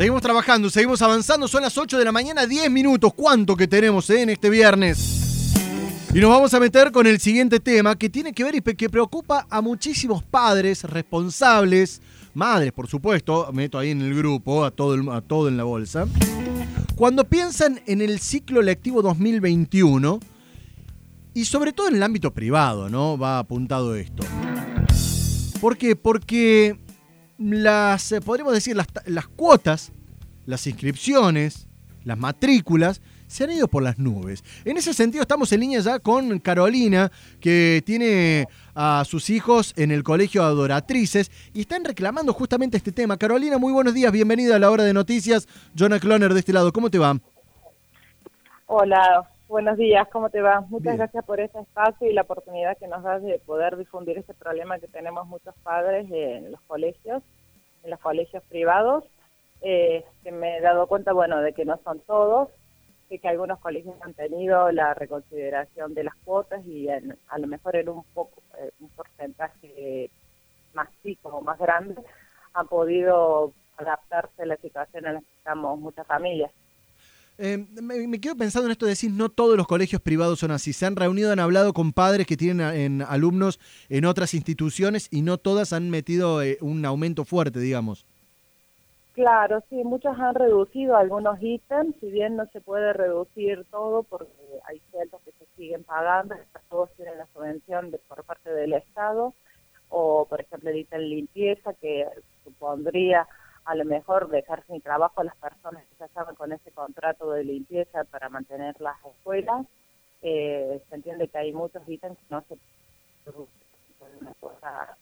Seguimos trabajando, seguimos avanzando. Son las 8 de la mañana, 10 minutos. ¿Cuánto que tenemos eh, en este viernes? Y nos vamos a meter con el siguiente tema que tiene que ver y que preocupa a muchísimos padres responsables, madres por supuesto, meto ahí en el grupo, a todo, a todo en la bolsa. Cuando piensan en el ciclo lectivo 2021, y sobre todo en el ámbito privado, ¿no? Va apuntado esto. ¿Por qué? Porque las, eh, podríamos decir, las, las cuotas, las inscripciones, las matrículas, se han ido por las nubes. En ese sentido estamos en línea ya con Carolina, que tiene a sus hijos en el colegio Adoratrices y están reclamando justamente este tema. Carolina, muy buenos días, bienvenida a la hora de noticias. Jonah Cloner de este lado, ¿cómo te va? Hola, buenos días, ¿cómo te va? Muchas gracias por este espacio y la oportunidad que nos das de poder difundir este problema que tenemos muchos padres en los colegios, en los colegios privados. Eh, que me he dado cuenta, bueno, de que no son todos, que algunos colegios han tenido la reconsideración de las cuotas y a lo mejor en un poco eh, un porcentaje más chico más grande han podido adaptarse a la situación en la que estamos muchas familias. Eh, me, quedo pensando en esto de decir, no todos los colegios privados son así. Se han reunido, han hablado con padres que tienen en alumnos en otras instituciones y no todas han metido eh, un aumento fuerte, digamos. Claro, sí, muchos han reducido algunos ítems, si bien no se puede reducir todo porque hay ciertos que se siguen pagando, todos tienen la subvención de, por parte del Estado, o por ejemplo el ítem limpieza que supondría a lo mejor dejar sin trabajo a las personas que ya estaban con ese contrato de limpieza para mantener las escuelas. Eh, se entiende que hay muchos ítems que no se una cosa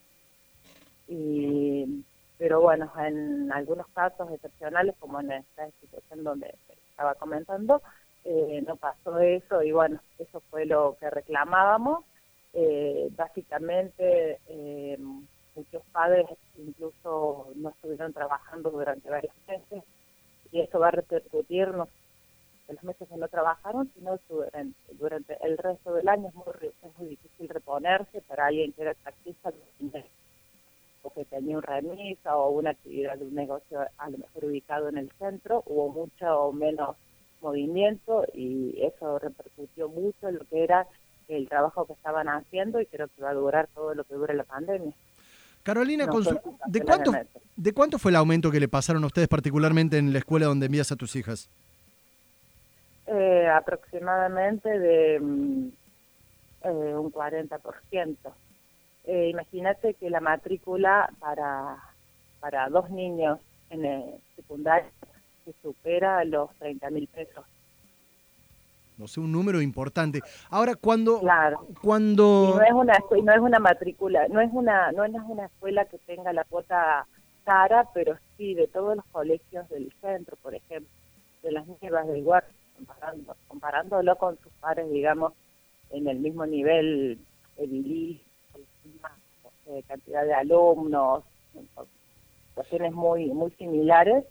y pero bueno, en algunos casos excepcionales, como en esta situación donde estaba comentando, eh, no pasó eso y bueno, eso fue lo que reclamábamos. Eh, básicamente, eh, muchos padres incluso no estuvieron trabajando durante varios meses y eso va a repercutir no en los meses que no trabajaron, sino durante, el resto del año es muy, es muy difícil reponerse para alguien que era taxista que tenía un remisa o una actividad de un negocio a lo mejor ubicado en el centro, hubo mucho o menos movimiento y eso repercutió mucho en lo que era el trabajo que estaban haciendo y creo que va a durar todo lo que dure la pandemia. Carolina, ¿de, cuánto, ¿de cuánto fue el aumento que le pasaron a ustedes particularmente en la escuela donde envías a tus hijas? Eh, aproximadamente de mm, eh, un 40%. Eh, imagínate que la matrícula para, para dos niños en el secundario se supera los 30 mil pesos. No sé, un número importante. Ahora, cuando... Claro. cuando... no es una, no es una matrícula, no es una, no es una escuela que tenga la cuota cara, pero sí de todos los colegios del centro, por ejemplo, de las niñas del Guardia, comparando, comparándolo con sus pares, digamos, en el mismo nivel eh, cantidad de alumnos, situaciones muy muy similares,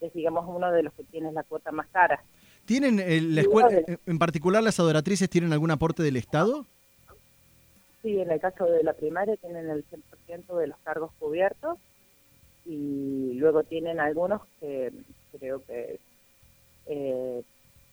es digamos uno de los que tiene la cuota más cara. ¿Tienen eh, la escuela, en particular las adoratrices, tienen algún aporte del Estado? Sí, en el caso de la primaria tienen el 100% de los cargos cubiertos y luego tienen algunos que creo que eh,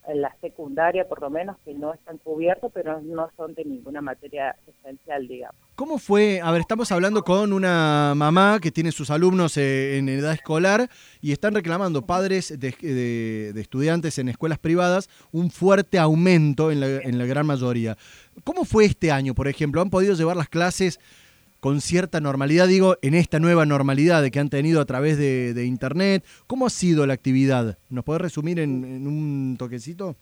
en la secundaria por lo menos que no están cubiertos, pero no son de ninguna materia esencial, digamos. ¿Cómo fue? A ver, estamos hablando con una mamá que tiene sus alumnos eh, en edad escolar y están reclamando padres de, estudiantes en escuelas privadas un fuerte aumento en la, en la gran mayoría. ¿Cómo fue este año, por ejemplo? ¿Han podido llevar las clases con cierta normalidad, digo, en esta nueva normalidad que han tenido a través de, Internet. ¿Cómo ha sido la actividad? ¿Nos puede resumir en, un toquecito?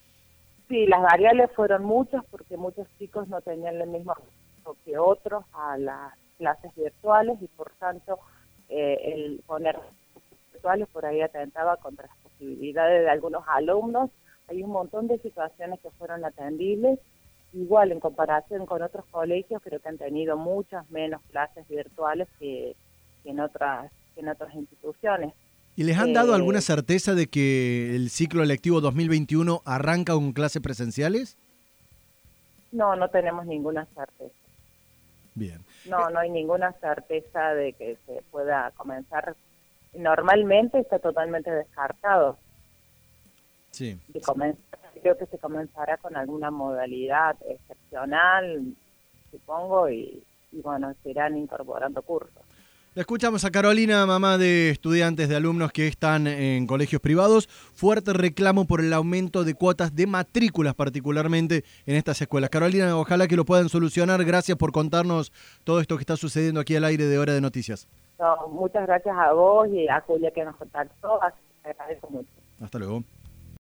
Sí, las variables fueron muchas porque muchos chicos no tenían el mismo acceso que otros a las clases virtuales y por tanto eh, el poner virtuales por ahí atentaba contra las posibilidades de algunos alumnos. Hay un montón de situaciones que fueron atendibles igual en comparación con otros colegios creo que han tenido muchas menos clases virtuales que, en otras en otras instituciones. ¿Y les han dado eh, alguna certeza de que el ciclo electivo 2021 arranca con clases presenciales? No, no tenemos ninguna certeza. Bien. No, no hay ninguna certeza de que se pueda comenzar normalmente está totalmente descartado. Sí. De comenzar, creo que se comenzará con alguna modalidad excepcional, supongo, y, y bueno, se irán incorporando cursos. La escuchamos a Carolina, mamá de estudiantes, de alumnos que están en colegios privados. Fuerte reclamo por el aumento de cuotas de matrículas, particularmente en estas escuelas. Carolina, ojalá que lo puedan solucionar. Gracias por contarnos todo esto que está sucediendo aquí al aire de Hora de Noticias. muchas gracias a vos y a Julia que nos contactó. Así que agradezco mucho. Hasta luego.